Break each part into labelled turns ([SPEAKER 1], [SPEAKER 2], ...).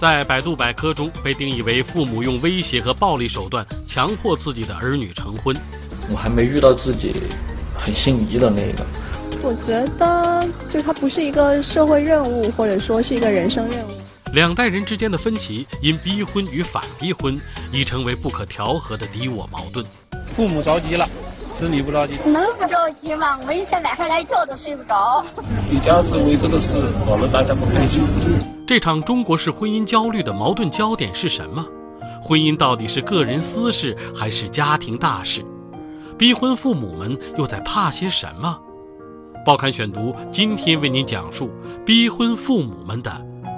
[SPEAKER 1] 在百度百科中被定义为父母用威胁和暴力手段强迫自己的儿女成婚。
[SPEAKER 2] 我还没遇到自己很心仪的那个。
[SPEAKER 3] 我觉得，就它不是一个社会任务，或者说是一个人生任务。
[SPEAKER 1] 两代人之间的分歧，因逼婚与反逼婚，已成为不可调和的敌我矛盾。
[SPEAKER 4] 父母着急了，子女不着急。
[SPEAKER 5] 能不着急吗？我现在晚上连觉都睡不着。
[SPEAKER 6] 以家子为这个事，搞得大家不开心。
[SPEAKER 1] 这场中国式婚姻焦虑的矛盾焦点是什么？婚姻到底是个人私事还是家庭大事？逼婚父母们又在怕些什么？报刊选读今天为您讲述逼婚父母们的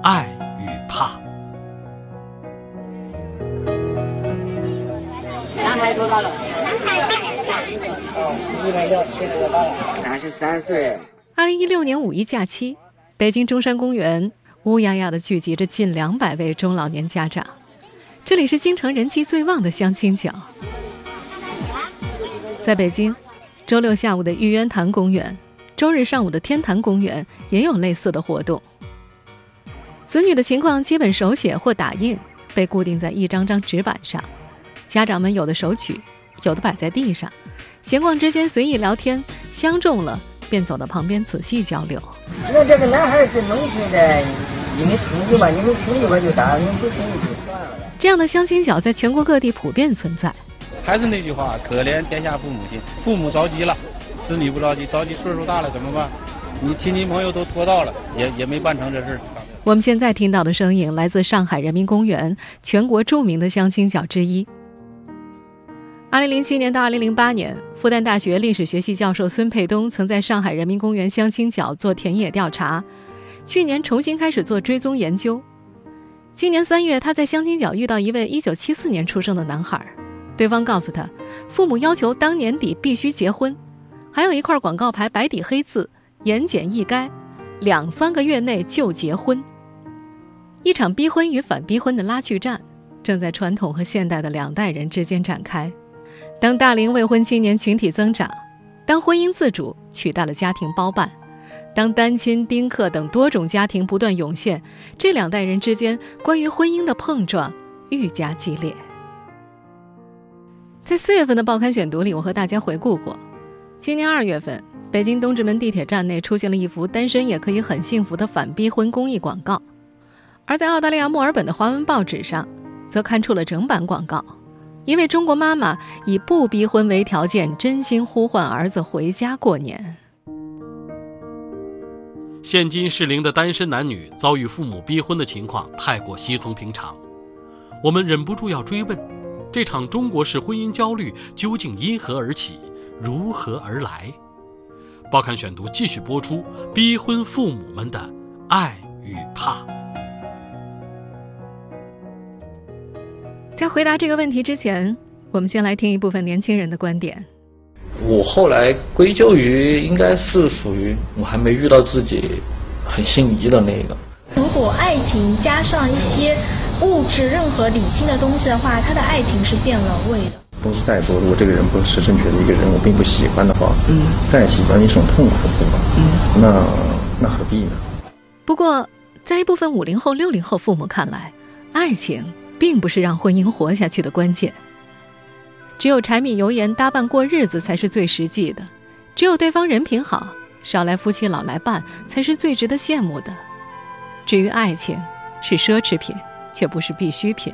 [SPEAKER 1] 爱。与怕。
[SPEAKER 7] 男孩多大了？一百六，现在多大了？三十三岁。
[SPEAKER 8] 二零一六年五一假期，北京中山公园乌压压的聚集着近两百位中老年家长。这里是京城人气最旺的相亲角。在北京，周六下午的玉渊潭公园，周日上午的天坛公园也有类似的活动。子女的情况基本手写或打印，被固定在一张张纸板上。家长们有的手取，有的摆在地上，闲逛之间随意聊天，相中了便走到旁边仔细交流。
[SPEAKER 7] 那这个男孩是农村的，你们同意吧？你们同意吧就打，你们不同意就算了。
[SPEAKER 8] 这样的相亲角在全国各地普遍存在。
[SPEAKER 4] 还是那句话，可怜天下父母心。父母着急了，子女不着急，着急岁数大了怎么办？你亲戚朋友都拖到了，也也没办成这事儿。
[SPEAKER 8] 我们现在听到的声音来自上海人民公园，全国著名的相亲角之一。二零零七年到二零零八年，复旦大学历史学系教授孙沛东曾在上海人民公园相亲角做田野调查，去年重新开始做追踪研究。今年三月，他在相亲角遇到一位一九七四年出生的男孩，对方告诉他，父母要求当年底必须结婚，还有一块广告牌，白底黑字，言简意赅，两三个月内就结婚。一场逼婚与反逼婚的拉锯战，正在传统和现代的两代人之间展开。当大龄未婚青年群体增长，当婚姻自主取代了家庭包办，当单亲、丁克等多种家庭不断涌现，这两代人之间关于婚姻的碰撞愈加激烈。在四月份的报刊选读里，我和大家回顾过，今年二月份，北京东直门地铁站内出现了一幅“单身也可以很幸福”的反逼婚公益广告。而在澳大利亚墨尔本的华文报纸上，则刊出了整版广告。一位中国妈妈以不逼婚为条件，真心呼唤儿子回家过年。
[SPEAKER 1] 现今适龄的单身男女遭遇父母逼婚的情况太过稀松平常，我们忍不住要追问：这场中国式婚姻焦虑究竟因何而起，如何而来？报刊选读继续播出：逼婚父母们的爱与怕。
[SPEAKER 8] 在回答这个问题之前，我们先来听一部分年轻人的观点。
[SPEAKER 2] 我后来归咎于，应该是属于我还没遇到自己很心仪的那个。
[SPEAKER 3] 如果爱情加上一些物质、任何理性的东西的话，他的爱情是变了味的。
[SPEAKER 9] 东西再多，如果这个人不是正确的一个人，我并不喜欢的话，嗯，在一起也是一种痛苦，对吧？嗯，那那何必呢？
[SPEAKER 8] 不过，在一部分五零后、六零后父母看来，爱情。并不是让婚姻活下去的关键。只有柴米油盐搭伴过日子才是最实际的，只有对方人品好，少来夫妻老来伴才是最值得羡慕的。至于爱情，是奢侈品，却不是必需品。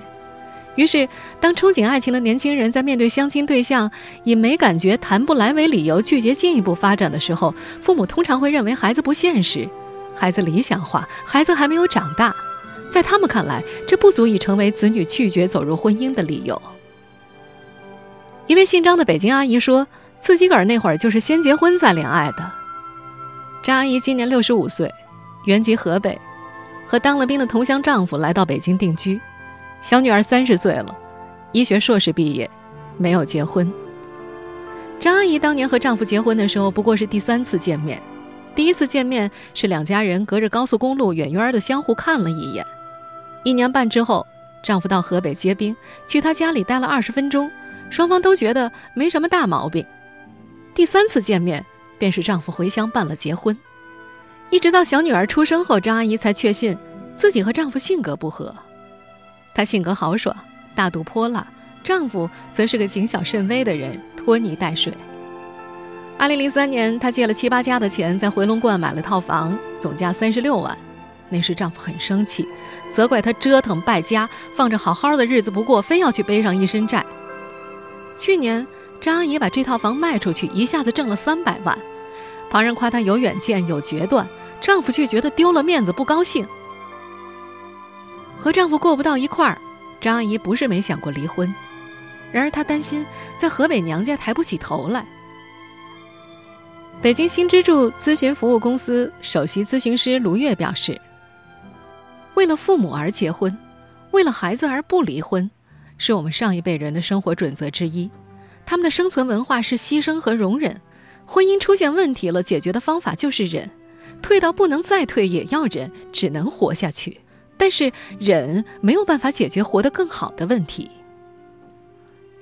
[SPEAKER 8] 于是，当憧憬爱情的年轻人在面对相亲对象以没感觉、谈不来为理由拒绝进一步发展的时候，父母通常会认为孩子不现实，孩子理想化，孩子还没有长大。在他们看来，这不足以成为子女拒绝走入婚姻的理由。一位姓张的北京阿姨说，自己个儿那会儿就是先结婚再恋爱的。张阿姨今年六十五岁，原籍河北，和当了兵的同乡丈夫来到北京定居。小女儿三十岁了，医学硕士毕业，没有结婚。张阿姨当年和丈夫结婚的时候，不过是第三次见面。第一次见面是两家人隔着高速公路远远的相互看了一眼。一年半之后，丈夫到河北结冰，去她家里待了二十分钟，双方都觉得没什么大毛病。第三次见面，便是丈夫回乡办了结婚。一直到小女儿出生后，张阿姨才确信自己和丈夫性格不合。她性格豪爽，大度泼辣；丈夫则是个谨小慎微的人，拖泥带水。二零零三年，她借了七八家的钱，在回龙观买了套房，总价三十六万。那时丈夫很生气，责怪她折腾败家，放着好好的日子不过，非要去背上一身债。去年，张阿姨把这套房卖出去，一下子挣了三百万。旁人夸她有远见、有决断。丈夫却觉得丢了面子，不高兴。和丈夫过不到一块儿，张阿姨不是没想过离婚，然而她担心在河北娘家抬不起头来。北京新支柱咨询服务公司首席咨询师卢月表示：“为了父母而结婚，为了孩子而不离婚，是我们上一辈人的生活准则之一。他们的生存文化是牺牲和容忍，婚姻出现问题了，解决的方法就是忍。”退到不能再退也要忍，只能活下去。但是忍没有办法解决活得更好的问题。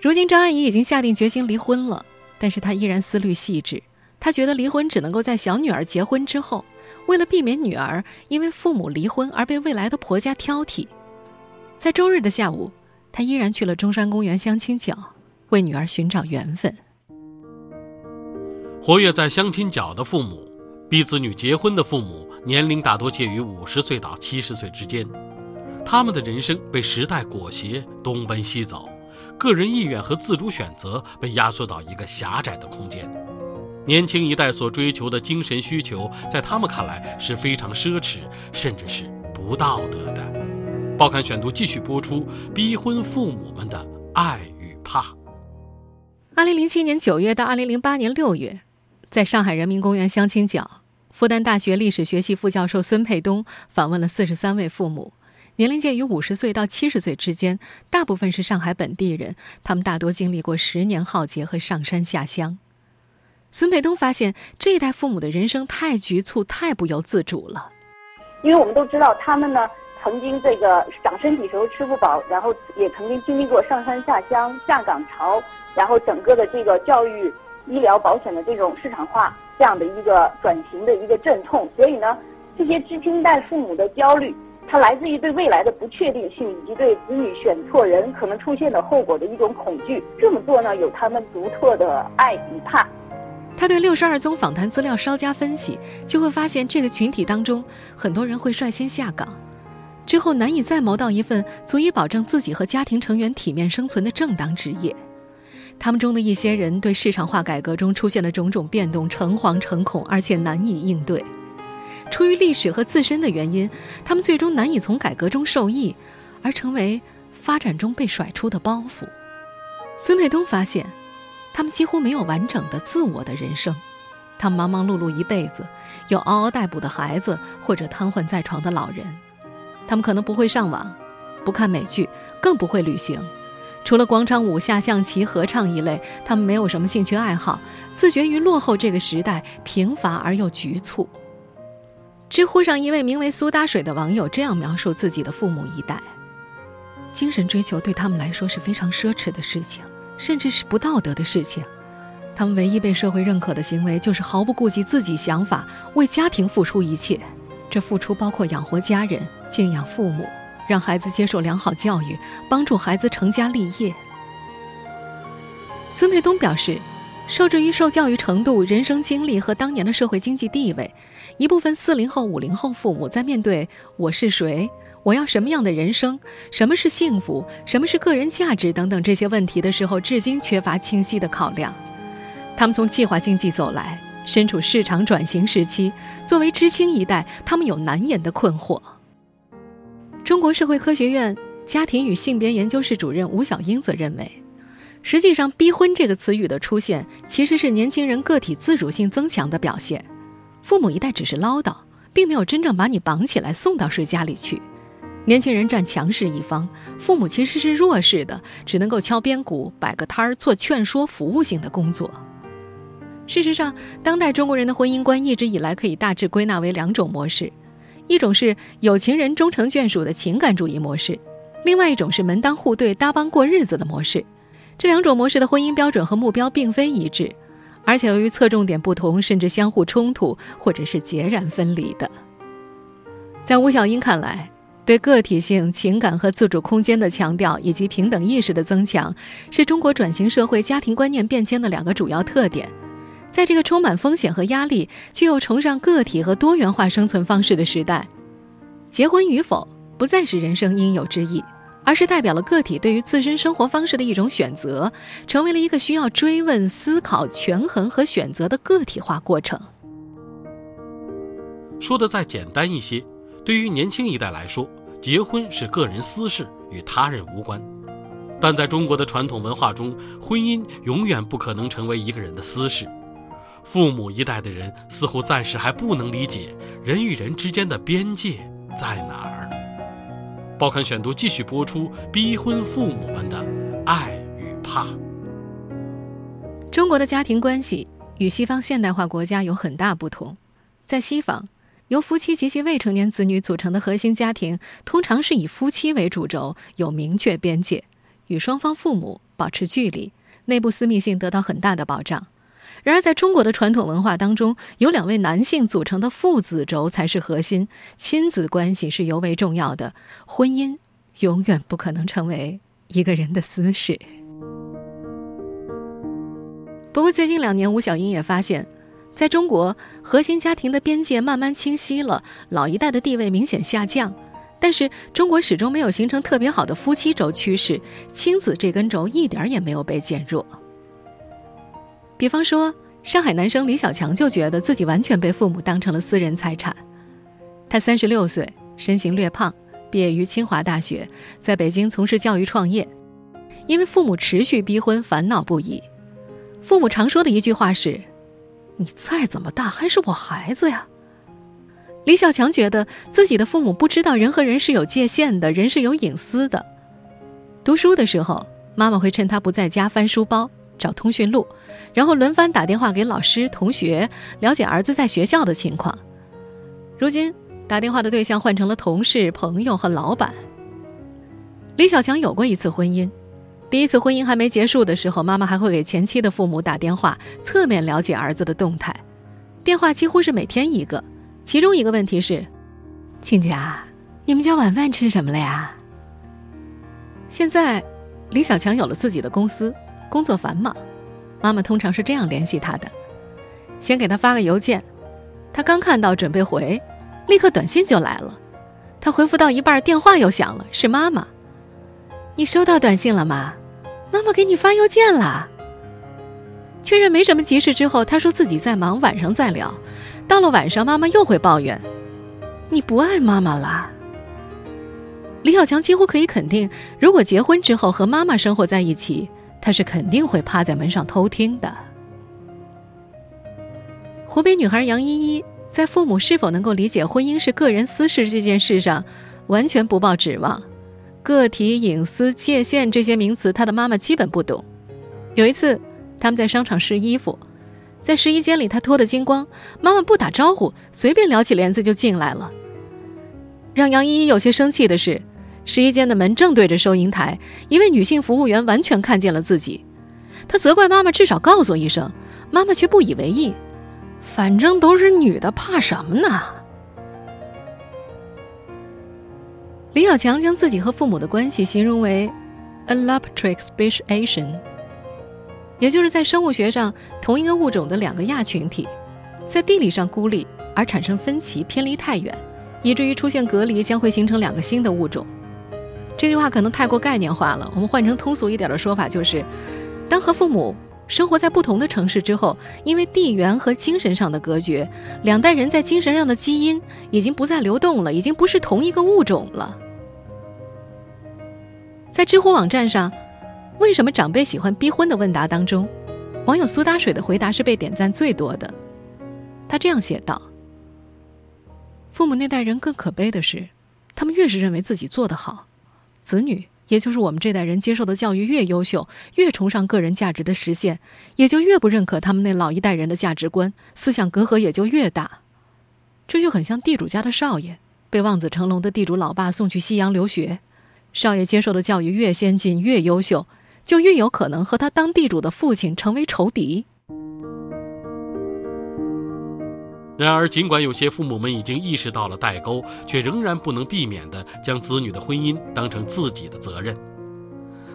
[SPEAKER 8] 如今张阿姨已经下定决心离婚了，但是她依然思虑细致。她觉得离婚只能够在小女儿结婚之后，为了避免女儿因为父母离婚而被未来的婆家挑剔。在周日的下午，他依然去了中山公园相亲角，为女儿寻找缘分。
[SPEAKER 1] 活跃在相亲角的父母。逼子女结婚的父母年龄大多介于五十岁到七十岁之间，他们的人生被时代裹挟，东奔西走，个人意愿和自主选择被压缩到一个狭窄的空间。年轻一代所追求的精神需求，在他们看来是非常奢侈，甚至是不道德的。报刊选读继续播出：逼婚父母们的爱与怕。
[SPEAKER 8] 二零零七年九月到二零零八年六月。在上海人民公园相亲角，复旦大学历史学系副教授孙沛东访问了四十三位父母，年龄介于五十岁到七十岁之间，大部分是上海本地人，他们大多经历过十年浩劫和上山下乡。孙沛东发现，这一代父母的人生太局促，太不由自主了。
[SPEAKER 10] 因为我们都知道，他们呢曾经这个长身体时候吃不饱，然后也曾经经历过上山下乡、下岗潮，然后整个的这个教育。医疗保险的这种市场化，这样的一个转型的一个阵痛，所以呢，这些知青代父母的焦虑，它来自于对未来的不确定性，以及对子女选错人可能出现的后果的一种恐惧。这么做呢，有他们独特的爱与怕。
[SPEAKER 8] 他对六十二宗访谈资料稍加分析，就会发现这个群体当中，很多人会率先下岗，之后难以再谋到一份足以保证自己和家庭成员体面生存的正当职业。他们中的一些人对市场化改革中出现的种种变动诚惶诚恐，而且难以应对。出于历史和自身的原因，他们最终难以从改革中受益，而成为发展中被甩出的包袱。孙沛东发现，他们几乎没有完整的自我的人生。他们忙忙碌碌一辈子，有嗷嗷待哺的孩子，或者瘫痪在床的老人。他们可能不会上网，不看美剧，更不会旅行。除了广场舞、下象棋、合唱一类，他们没有什么兴趣爱好，自觉于落后这个时代，贫乏而又局促。知乎上一位名为苏打水的网友这样描述自己的父母一代：精神追求对他们来说是非常奢侈的事情，甚至是不道德的事情。他们唯一被社会认可的行为，就是毫不顾及自己想法，为家庭付出一切。这付出包括养活家人、敬仰父母。让孩子接受良好教育，帮助孩子成家立业。孙培东表示，受制于受教育程度、人生经历和当年的社会经济地位，一部分四零后、五零后父母在面对“我是谁”“我要什么样的人生”“什么是幸福”“什么是个人价值”等等这些问题的时候，至今缺乏清晰的考量。他们从计划经济走来，身处市场转型时期，作为知青一代，他们有难言的困惑。中国社会科学院家庭与性别研究室主任吴小英则认为，实际上“逼婚”这个词语的出现，其实是年轻人个体自主性增强的表现。父母一代只是唠叨，并没有真正把你绑起来送到谁家里去。年轻人占强势一方，父母其实是弱势的，只能够敲边鼓、摆个摊儿、做劝说服务性的工作。事实上，当代中国人的婚姻观一直以来可以大致归纳为两种模式：一种是有情人终成眷属的情感主义模式，另外一种是门当户对、搭帮过日子的模式。这两种模式的婚姻标准和目标并非一致，而且由于侧重点不同，甚至相互冲突，或者是截然分离的。在吴小英看来，对个体性、情感和自主空间的强调，以及平等意识的增强，是中国转型社会家庭观念变迁的两个主要特点。在这个充满风险和压力，却又崇尚个体和多元化生存方式的时代，结婚与否不再是人生应有之义，而是代表了个体对于自身生活方式的一种选择，成为了一个需要追问、思考、权衡和选择的个体化过程。
[SPEAKER 1] 说的再简单一些。对于年轻一代来说，结婚是个人私事，与他人无关。但在中国的传统文化中，婚姻永远不可能成为一个人的私事。父母一代的人似乎暂时还不能理解人与人之间的边界在哪儿。报刊选读继续播出：逼婚父母们的爱与怕。
[SPEAKER 8] 中国的家庭关系与西方现代化国家有很大不同，在西方。由夫妻及其未成年子女组成的核心家庭，通常是以夫妻为主轴，有明确边界，与双方父母保持距离，内部私密性得到很大的保障。然而，在中国的传统文化当中，由两位男性组成的父子轴才是核心，亲子关系是尤为重要的。婚姻永远不可能成为一个人的私事。不过，最近两年，吴小英也发现。在中国，核心家庭的边界慢慢清晰了，老一代的地位明显下降。但是，中国始终没有形成特别好的夫妻轴趋势，亲子这根轴一点也没有被减弱。比方说，上海男生李小强就觉得自己完全被父母当成了私人财产。他三十六岁，身形略胖，毕业于清华大学，在北京从事教育创业。因为父母持续逼婚，烦恼不已。父母常说的一句话是。你再怎么大还是我孩子呀。李小强觉得自己的父母不知道人和人是有界限的，人是有隐私的。读书的时候，妈妈会趁他不在家翻书包找通讯录，然后轮番打电话给老师、同学，了解儿子在学校的情况。如今，打电话的对象换成了同事、朋友和老板。李小强有过一次婚姻。第一次婚姻还没结束的时候，妈妈还会给前妻的父母打电话，侧面了解儿子的动态。电话几乎是每天一个。其中一个问题是：“亲家，你们家晚饭吃什么了呀？”现在，李小强有了自己的公司，工作繁忙，妈妈通常是这样联系他的：先给他发个邮件，他刚看到准备回，立刻短信就来了。他回复到一半，电话又响了，是妈妈。你收到短信了吗？妈妈给你发邮件了。确认没什么急事之后，他说自己在忙，晚上再聊。到了晚上，妈妈又会抱怨：“你不爱妈妈了。”李小强几乎可以肯定，如果结婚之后和妈妈生活在一起，他是肯定会趴在门上偷听的。湖北女孩杨依依在父母是否能够理解婚姻是个人私事这件事上，完全不抱指望。个体隐私界限这些名词，她的妈妈基本不懂。有一次，他们在商场试衣服，在试衣间里，她脱得精光，妈妈不打招呼，随便撩起帘子就进来了。让杨依依有些生气的是，试衣间的门正对着收银台，一位女性服务员完全看见了自己。她责怪妈妈至少告诉一声，妈妈却不以为意，反正都是女的，怕什么呢？李小强将自己和父母的关系形容为 “allopatric speciation”，也就是在生物学上同一个物种的两个亚群体，在地理上孤立而产生分歧，偏离太远，以至于出现隔离，将会形成两个新的物种。这句话可能太过概念化了，我们换成通俗一点的说法就是：当和父母生活在不同的城市之后，因为地缘和精神上的隔绝，两代人在精神上的基因已经不再流动了，已经不是同一个物种了。在知乎网站上，为什么长辈喜欢逼婚的问答当中，网友苏打水的回答是被点赞最多的。他这样写道：“父母那代人更可悲的是，他们越是认为自己做得好，子女，也就是我们这代人接受的教育越优秀，越崇尚个人价值的实现，也就越不认可他们那老一代人的价值观，思想隔阂也就越大。这就很像地主家的少爷被望子成龙的地主老爸送去西洋留学，少爷接受的教育越先进越优秀，就越有可能和他当地主的父亲成为仇敌。
[SPEAKER 1] 然而，尽管有些父母们已经意识到了代沟，却仍然不能避免地将子女的婚姻当成自己的责任。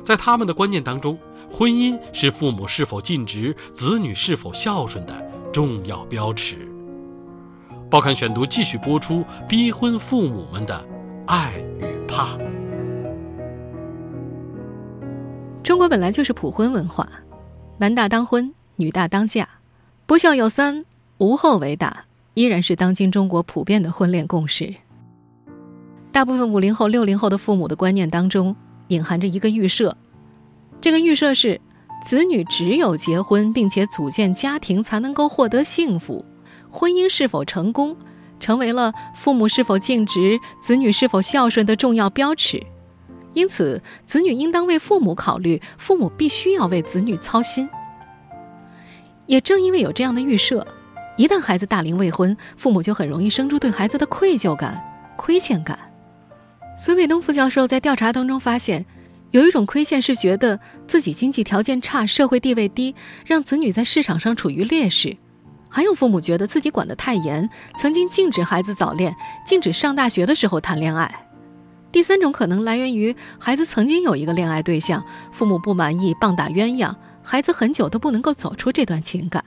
[SPEAKER 1] 在他们的观念当中，婚姻是父母是否尽职、子女是否孝顺的重要标尺。报刊选读继续播出：逼婚父母们的爱与怕。
[SPEAKER 8] 中国本来就是普婚文化，男大当婚，女大当嫁，不孝有三，无后为大。依然是当今中国普遍的婚恋共识。大部分五零后、六零后的父母的观念当中，隐含着一个预设：这个预设是，子女只有结婚并且组建家庭，才能够获得幸福。婚姻是否成功，成为了父母是否尽职、子女是否孝顺的重要标尺。因此，子女应当为父母考虑，父母必须要为子女操心。也正因为有这样的预设。一旦孩子大龄未婚，父母就很容易生出对孩子的愧疚感、亏欠感。孙卫东副教授在调查当中发现，有一种亏欠是觉得自己经济条件差、社会地位低，让子女在市场上处于劣势；还有父母觉得自己管得太严，曾经禁止孩子早恋，禁止上大学的时候谈恋爱。第三种可能来源于孩子曾经有一个恋爱对象，父母不满意，棒打鸳鸯，孩子很久都不能够走出这段情感。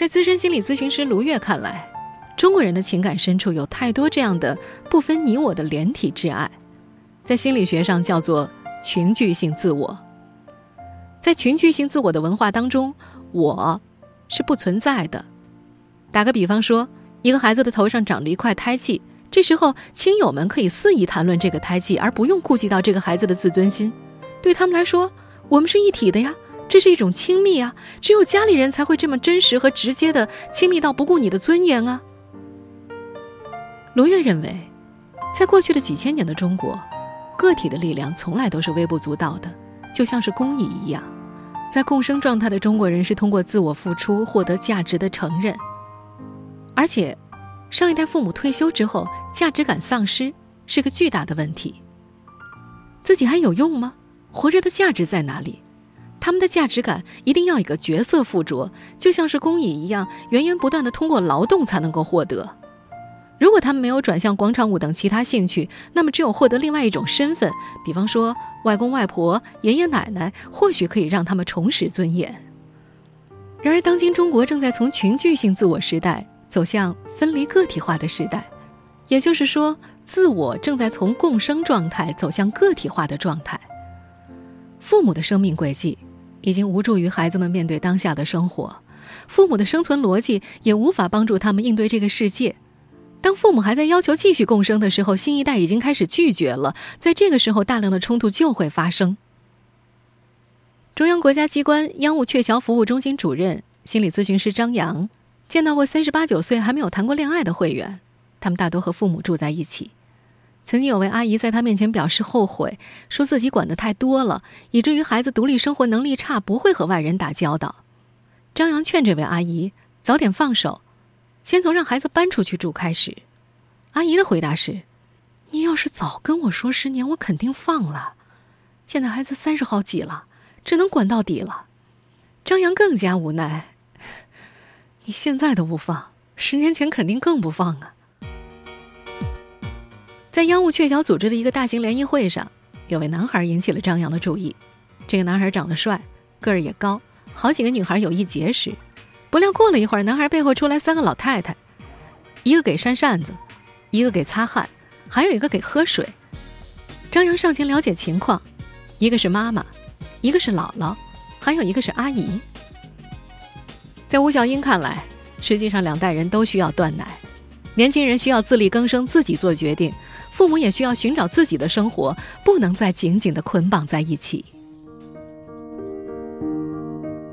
[SPEAKER 8] 在资深心理咨询师卢月看来，中国人的情感深处有太多这样的不分你我的连体挚爱，在心理学上叫做群聚性自我。在群聚性自我的文化当中，我是不存在的。打个比方说，一个孩子的头上长着一块胎记，这时候亲友们可以肆意谈论这个胎记，而不用顾及到这个孩子的自尊心。对他们来说，我们是一体的呀。这是一种亲密啊，只有家里人才会这么真实和直接的亲密到不顾你的尊严啊。罗月认为，在过去的几千年的中国，个体的力量从来都是微不足道的，就像是公益一样。在共生状态的中国人是通过自我付出获得价值的承认，而且，上一代父母退休之后价值感丧失是个巨大的问题。自己还有用吗？活着的价值在哪里？他们的价值感一定要一个角色附着，就像是工蚁一样，源源不断的通过劳动才能够获得。如果他们没有转向广场舞等其他兴趣，那么只有获得另外一种身份，比方说外公外婆、爷爷奶奶，或许可以让他们重拾尊严。然而，当今中国正在从群聚性自我时代走向分离个体化的时代，也就是说，自我正在从共生状态走向个体化的状态。父母的生命轨迹。已经无助于孩子们面对当下的生活，父母的生存逻辑也无法帮助他们应对这个世界。当父母还在要求继续共生的时候，新一代已经开始拒绝了。在这个时候，大量的冲突就会发生。中央国家机关央务鹊桥服务中心主任、心理咨询师张扬见到过三十八九岁还没有谈过恋爱的会员，他们大多和父母住在一起。曾经有位阿姨在他面前表示后悔，说自己管得太多了，以至于孩子独立生活能力差，不会和外人打交道。张扬劝这位阿姨早点放手，先从让孩子搬出去住开始。阿姨的回答是：“你要是早跟我说十年，我肯定放了。现在孩子三十好几了，只能管到底了。”张扬更加无奈：“你现在都不放，十年前肯定更不放啊。”在央务鹊桥组织的一个大型联谊会上，有位男孩引起了张扬的注意。这个男孩长得帅，个儿也高，好几个女孩有意结识。不料过了一会儿，男孩背后出来三个老太太，一个给扇扇子，一个给擦汗，还有一个给喝水。张扬上前了解情况，一个是妈妈，一个是姥姥，还有一个是阿姨。在吴小英看来，实际上两代人都需要断奶，年轻人需要自力更生，自己做决定。父母也需要寻找自己的生活，不能再紧紧的捆绑在一起。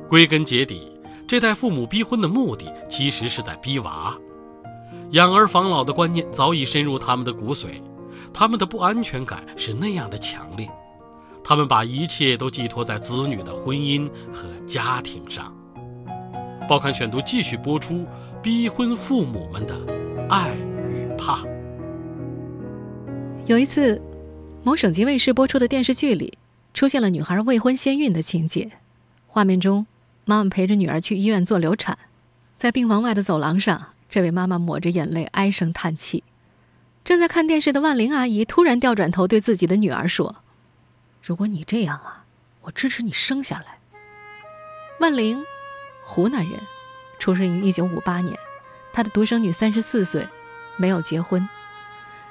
[SPEAKER 1] 归根结底，这代父母逼婚的目的，其实是在逼娃。养儿防老的观念早已深入他们的骨髓，他们的不安全感是那样的强烈，他们把一切都寄托在子女的婚姻和家庭上。报刊选读继续播出：逼婚父母们的爱与怕。
[SPEAKER 8] 有一次，某省级卫视播出的电视剧里，出现了女孩未婚先孕的情节。画面中，妈妈陪着女儿去医院做流产，在病房外的走廊上。这位妈妈抹着眼泪，唉声叹气。正在看电视的万玲阿姨突然调转头，对自己的女儿说：“如果你这样啊，我支持你生下来。”万玲，湖南人，出生于一九五八年，她的独生女三十四岁，没有结婚。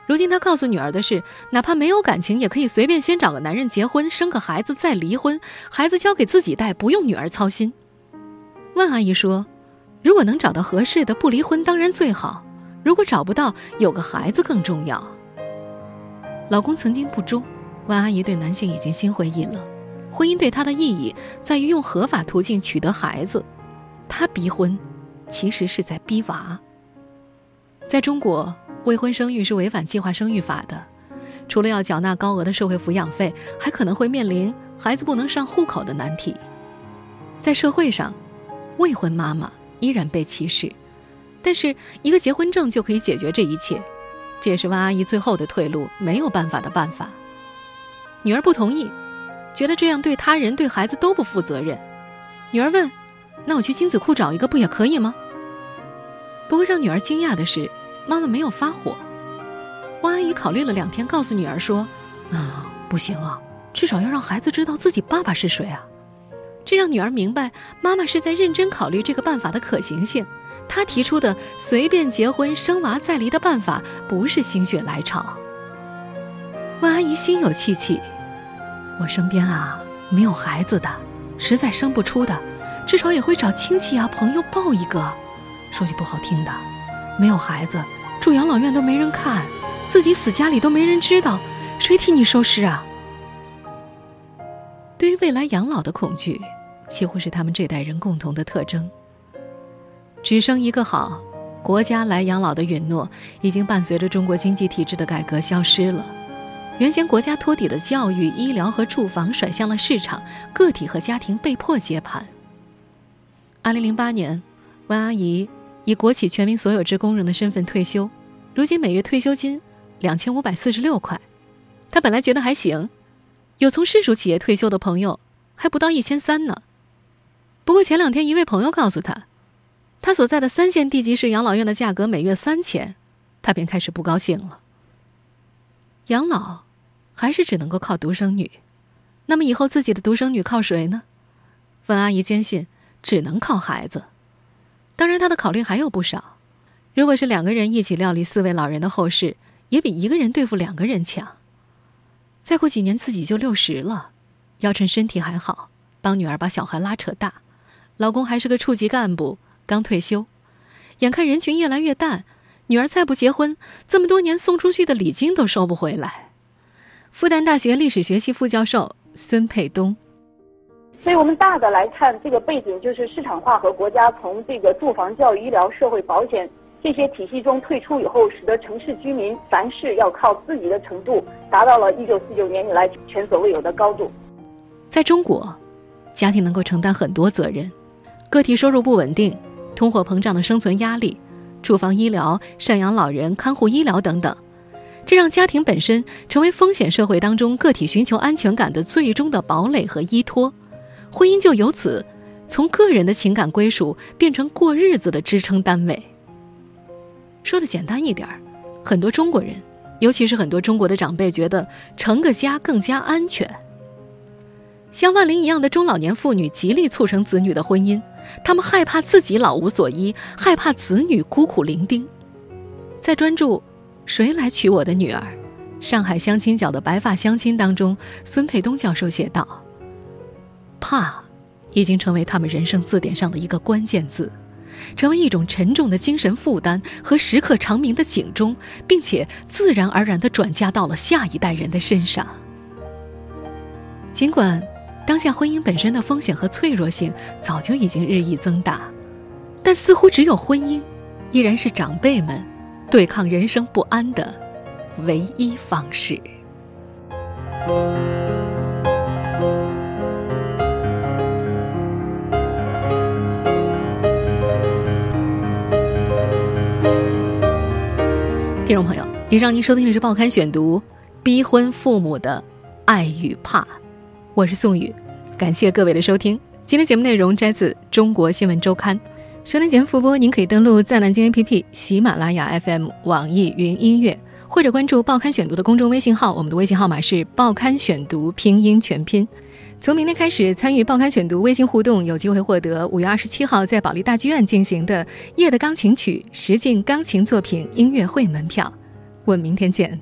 [SPEAKER 8] 如今她告诉女儿的是：哪怕没有感情，也可以随便先找个男人结婚，生个孩子再离婚，孩子交给自己带，不用女儿操心。万阿姨说。如果能找到合适的，不离婚当然最好；如果找不到，有个孩子更重要。老公曾经不忠，万阿姨对男性已经心灰意冷。婚姻对她的意义在于用合法途径取得孩子，她逼婚，其实是在逼娃。在中国，未婚生育是违反计划生育法的，除了要缴纳高额的社会抚养费，还可能会面临孩子不能上户口的难题。在社会上，未婚妈妈。依然被歧视，但是一个结婚证就可以解决这一切，这也是万阿姨最后的退路，没有办法的办法。女儿不同意，觉得这样对他人对孩子都不负责任。女儿问：“那我去精子库找一个不也可以吗？”不过让女儿惊讶的是，妈妈没有发火。万阿姨考虑了两天，告诉女儿说：“啊，不行啊，至少要让孩子知道自己爸爸是谁啊。”这让女儿明白，妈妈是在认真考虑这个办法的可行性。她提出的随便结婚、生娃再离的办法，不是心血来潮。万阿姨心有戚戚，我身边啊没有孩子的，实在生不出的，至少也会找亲戚啊朋友抱一个。说句不好听的，没有孩子，住养老院都没人看，自己死家里都没人知道，谁替你收尸啊？对于未来养老的恐惧。几乎是他们这代人共同的特征。只生一个好，国家来养老的允诺，已经伴随着中国经济体制的改革消失了。原先国家托底的教育、医疗和住房甩向了市场，个体和家庭被迫接盘。二零零八年，万阿姨以国企全民所有制工人的身份退休，如今每月退休金两千五百四十六块。她本来觉得还行，有从市属企业退休的朋友，还不到一千三呢。不过前两天，一位朋友告诉他，他所在的三线地级市养老院的价格每月三千，他便开始不高兴了。养老，还是只能够靠独生女，那么以后自己的独生女靠谁呢？温阿姨坚信，只能靠孩子。当然，她的考虑还有不少，如果是两个人一起料理四位老人的后事，也比一个人对付两个人强。再过几年自己就六十了，要趁身体还好，帮女儿把小孩拉扯大。老公还是个处级干部，刚退休，眼看人群越来越淡，女儿再不结婚，这么多年送出去的礼金都收不回来。复旦大学历史学系副教授孙佩东，
[SPEAKER 10] 所以我们大的来看，这个背景就是市场化和国家从这个住房、教育、医疗、社会保险这些体系中退出以后，使得城市居民凡事要靠自己的程度，达到了一九四九年以来前所未有的高度。
[SPEAKER 8] 在中国，家庭能够承担很多责任。个体收入不稳定，通货膨胀的生存压力，住房、医疗、赡养老人、看护医疗等等，这让家庭本身成为风险社会当中个体寻求安全感的最终的堡垒和依托，婚姻就由此从个人的情感归属变成过日子的支撑单位。说的简单一点儿，很多中国人，尤其是很多中国的长辈，觉得成个家更加安全。像万玲一样的中老年妇女极力促成子女的婚姻。他们害怕自己老无所依，害怕子女孤苦伶仃。在专注“谁来娶我的女儿”上海相亲角的白发相亲当中，孙佩东教授写道：“怕，已经成为他们人生字典上的一个关键字，成为一种沉重的精神负担和时刻长鸣的警钟，并且自然而然地转嫁到了下一代人的身上。尽管。”当下婚姻本身的风险和脆弱性早就已经日益增大，但似乎只有婚姻，依然是长辈们对抗人生不安的唯一方式。听众朋友，以上您收听的是《报刊选读》，逼婚父母的爱与怕，我是宋宇，感谢各位的收听。今天节目内容摘自《中国新闻周刊》，收听节目复播，您可以登录在南京 APP、喜马拉雅 FM、网易云音乐，或者关注《报刊选读》的公众微信号，我们的微信号码是“报刊选读”拼音全拼。从明天开始，参与《报刊选读》微信互动，有机会获得五月二十七号在保利大剧院进行的《夜的钢琴曲》实境钢琴作品音乐会门票。我们明天见。